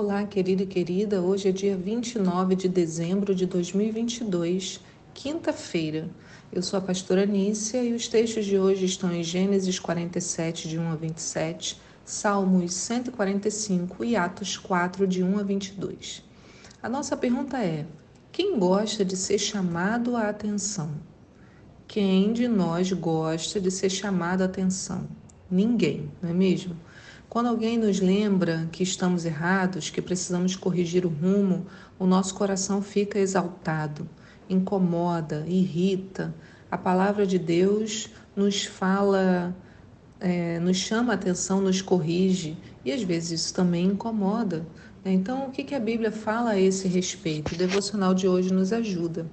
Olá, querido e querida. Hoje é dia 29 de dezembro de 2022, quinta-feira. Eu sou a pastora Nícia e os textos de hoje estão em Gênesis 47, de 1 a 27, Salmos 145 e Atos 4, de 1 a 22. A nossa pergunta é: quem gosta de ser chamado à atenção? Quem de nós gosta de ser chamado à atenção? Ninguém, não é mesmo? Quando alguém nos lembra que estamos errados, que precisamos corrigir o rumo, o nosso coração fica exaltado, incomoda, irrita. A palavra de Deus nos fala, é, nos chama a atenção, nos corrige e às vezes isso também incomoda. Né? Então, o que, que a Bíblia fala a esse respeito? O devocional de hoje nos ajuda.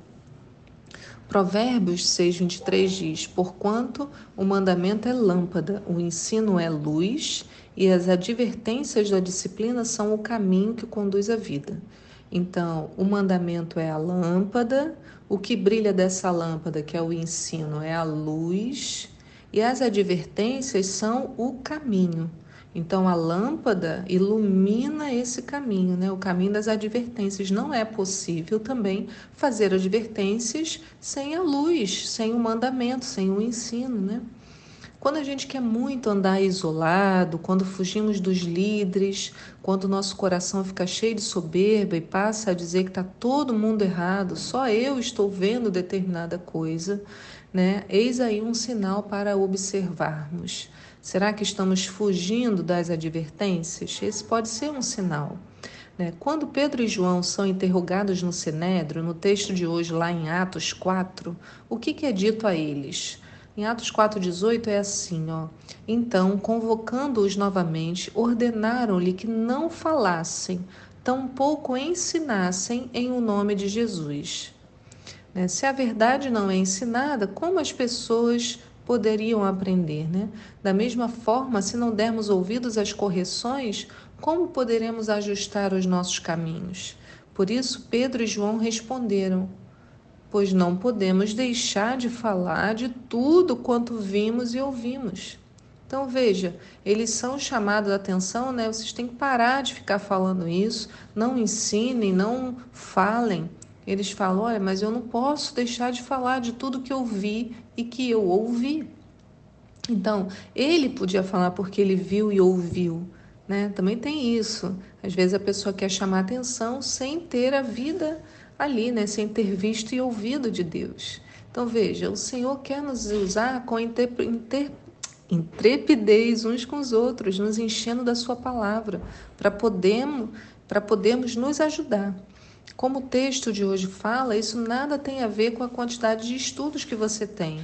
Provérbios 6, 23 diz: Porquanto o mandamento é lâmpada, o ensino é luz, e as advertências da disciplina são o caminho que conduz à vida. Então, o mandamento é a lâmpada, o que brilha dessa lâmpada, que é o ensino, é a luz, e as advertências são o caminho. Então a lâmpada ilumina esse caminho, né? O caminho das advertências. Não é possível também fazer advertências sem a luz, sem o mandamento, sem o ensino, né? Quando a gente quer muito andar isolado, quando fugimos dos líderes, quando nosso coração fica cheio de soberba e passa a dizer que está todo mundo errado, só eu estou vendo determinada coisa, né? Eis aí um sinal para observarmos. Será que estamos fugindo das advertências? Esse pode ser um sinal. Né? Quando Pedro e João são interrogados no Sinédrio, no texto de hoje, lá em Atos 4, o que, que é dito a eles? Em Atos 4,18 é assim, ó. Então, convocando-os novamente, ordenaram-lhe que não falassem, tampouco ensinassem em o nome de Jesus. Né? Se a verdade não é ensinada, como as pessoas poderiam aprender, né? Da mesma forma, se não dermos ouvidos às correções, como poderemos ajustar os nossos caminhos? Por isso, Pedro e João responderam: Pois não podemos deixar de falar de tudo quanto vimos e ouvimos. Então veja, eles são chamados a atenção, né? Vocês têm que parar de ficar falando isso, não ensinem, não falem. Eles falam: olha, mas eu não posso deixar de falar de tudo que eu vi e que eu ouvi. Então, ele podia falar porque ele viu e ouviu. Né? Também tem isso. Às vezes a pessoa quer chamar atenção sem ter a vida ali, né? sem ter visto e ouvido de Deus. Então veja, o Senhor quer nos usar com intrepidez uns com os outros, nos enchendo da Sua palavra, para podermos, para podermos nos ajudar. Como o texto de hoje fala, isso nada tem a ver com a quantidade de estudos que você tem.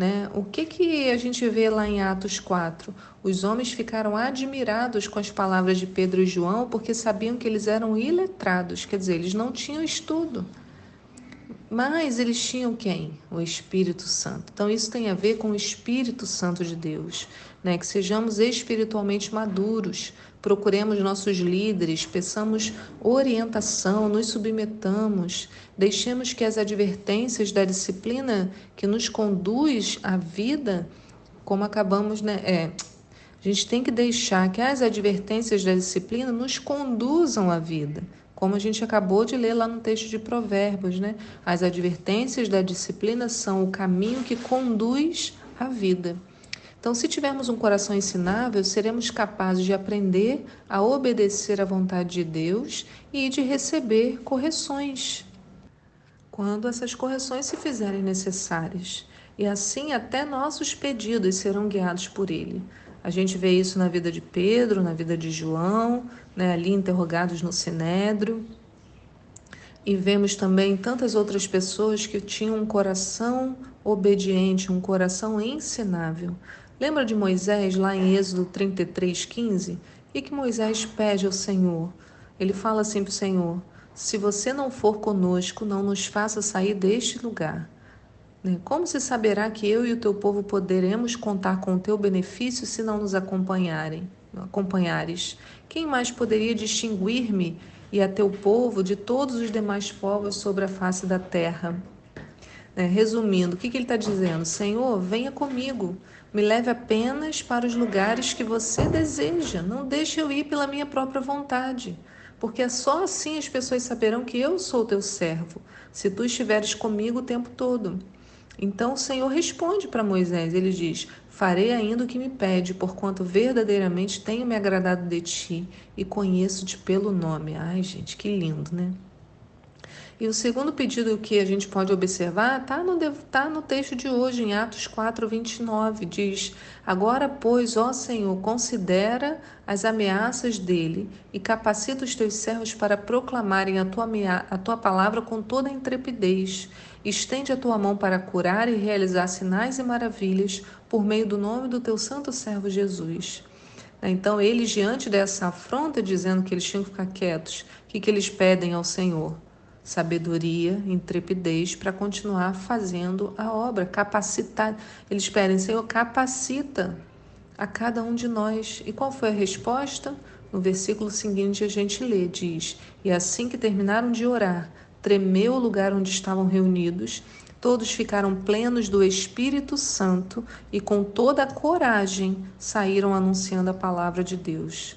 Né? O que, que a gente vê lá em Atos 4? Os homens ficaram admirados com as palavras de Pedro e João porque sabiam que eles eram iletrados, quer dizer, eles não tinham estudo. Mas eles tinham quem? O Espírito Santo. Então isso tem a ver com o Espírito Santo de Deus, né? Que sejamos espiritualmente maduros, procuremos nossos líderes, peçamos orientação, nos submetamos, deixemos que as advertências da disciplina que nos conduz à vida, como acabamos, né? É, a gente tem que deixar que as advertências da disciplina nos conduzam à vida como a gente acabou de ler lá no texto de Provérbios, né? As advertências da disciplina são o caminho que conduz à vida. Então, se tivermos um coração ensinável, seremos capazes de aprender a obedecer à vontade de Deus e de receber correções quando essas correções se fizerem necessárias. E assim até nossos pedidos serão guiados por Ele. A gente vê isso na vida de Pedro, na vida de João, né, ali interrogados no Sinédrio. E vemos também tantas outras pessoas que tinham um coração obediente, um coração ensinável. Lembra de Moisés lá em Êxodo 33, 15? E que Moisés pede ao Senhor? Ele fala assim para o Senhor: Se você não for conosco, não nos faça sair deste lugar. Né? Como se saberá que eu e o teu povo poderemos contar com o teu benefício se não nos acompanharem? Acompanhares? Quem mais poderia distinguir-me e a teu povo de todos os demais povos sobre a face da terra? É, resumindo, o que, que ele está dizendo? Senhor, venha comigo, Me leve apenas para os lugares que você deseja. Não deixe eu ir pela minha própria vontade, porque só assim as pessoas saberão que eu sou teu servo, se tu estiveres comigo o tempo todo. Então o Senhor responde para Moisés, ele diz: Farei ainda o que me pede, porquanto verdadeiramente tenho me agradado de ti e conheço-te pelo nome. Ai, gente, que lindo, né? E o segundo pedido que a gente pode observar está no, tá no texto de hoje, em Atos 4, 29. Diz: Agora, pois, ó Senhor, considera as ameaças dele e capacita os teus servos para proclamarem a tua, a tua palavra com toda a intrepidez. Estende a tua mão para curar e realizar sinais e maravilhas por meio do nome do teu santo servo Jesus. Então, eles, diante dessa afronta, dizendo que eles tinham que ficar quietos, o que, que eles pedem ao Senhor? sabedoria, intrepidez para continuar fazendo a obra, capacitar. Eles pedem, Senhor, capacita a cada um de nós. E qual foi a resposta? No versículo seguinte a gente lê, diz: E assim que terminaram de orar, tremeu o lugar onde estavam reunidos, todos ficaram plenos do Espírito Santo e com toda a coragem saíram anunciando a palavra de Deus.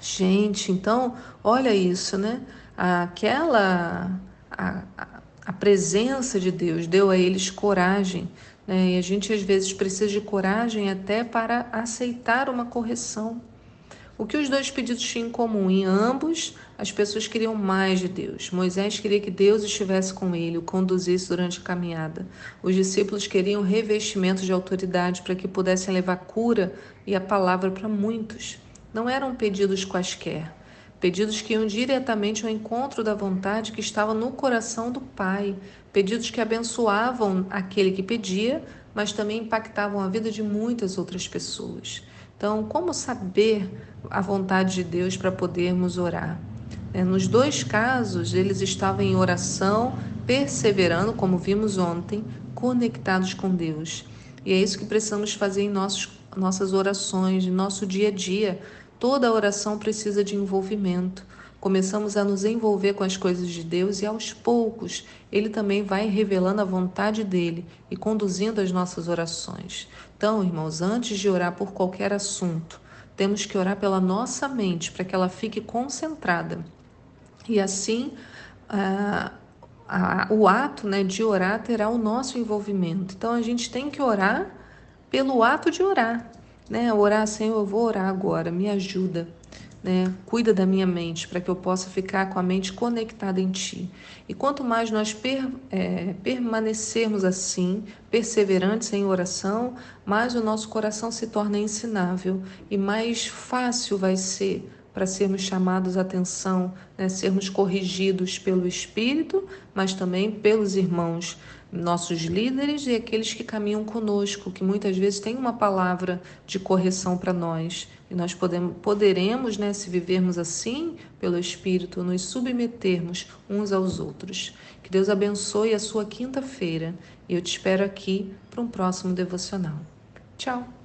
Gente, então, olha isso, né? aquela a, a presença de Deus deu a eles coragem, né? E a gente às vezes precisa de coragem até para aceitar uma correção. O que os dois pedidos tinham em comum? Em ambos, as pessoas queriam mais de Deus. Moisés queria que Deus estivesse com ele, o conduzisse durante a caminhada. Os discípulos queriam revestimentos de autoridade para que pudessem levar cura e a palavra para muitos. Não eram pedidos quaisquer. Pedidos que iam diretamente ao encontro da vontade que estava no coração do Pai. Pedidos que abençoavam aquele que pedia, mas também impactavam a vida de muitas outras pessoas. Então, como saber a vontade de Deus para podermos orar? É, nos dois casos, eles estavam em oração, perseverando, como vimos ontem, conectados com Deus. E é isso que precisamos fazer em nossos, nossas orações, em nosso dia a dia, Toda oração precisa de envolvimento. Começamos a nos envolver com as coisas de Deus e aos poucos Ele também vai revelando a vontade dele e conduzindo as nossas orações. Então, irmãos, antes de orar por qualquer assunto, temos que orar pela nossa mente para que ela fique concentrada. E assim, ah, o ato né, de orar terá o nosso envolvimento. Então, a gente tem que orar pelo ato de orar né? Orar, Senhor, eu vou orar agora, me ajuda. Né? Cuida da minha mente para que eu possa ficar com a mente conectada em Ti. E quanto mais nós per, é, permanecermos assim, perseverantes em oração, mais o nosso coração se torna ensinável e mais fácil vai ser para sermos chamados a atenção, né? sermos corrigidos pelo Espírito, mas também pelos irmãos nossos líderes e aqueles que caminham conosco, que muitas vezes têm uma palavra de correção para nós. E nós podemos, poderemos, né, se vivermos assim, pelo Espírito, nos submetermos uns aos outros. Que Deus abençoe a sua quinta-feira e eu te espero aqui para um próximo devocional. Tchau!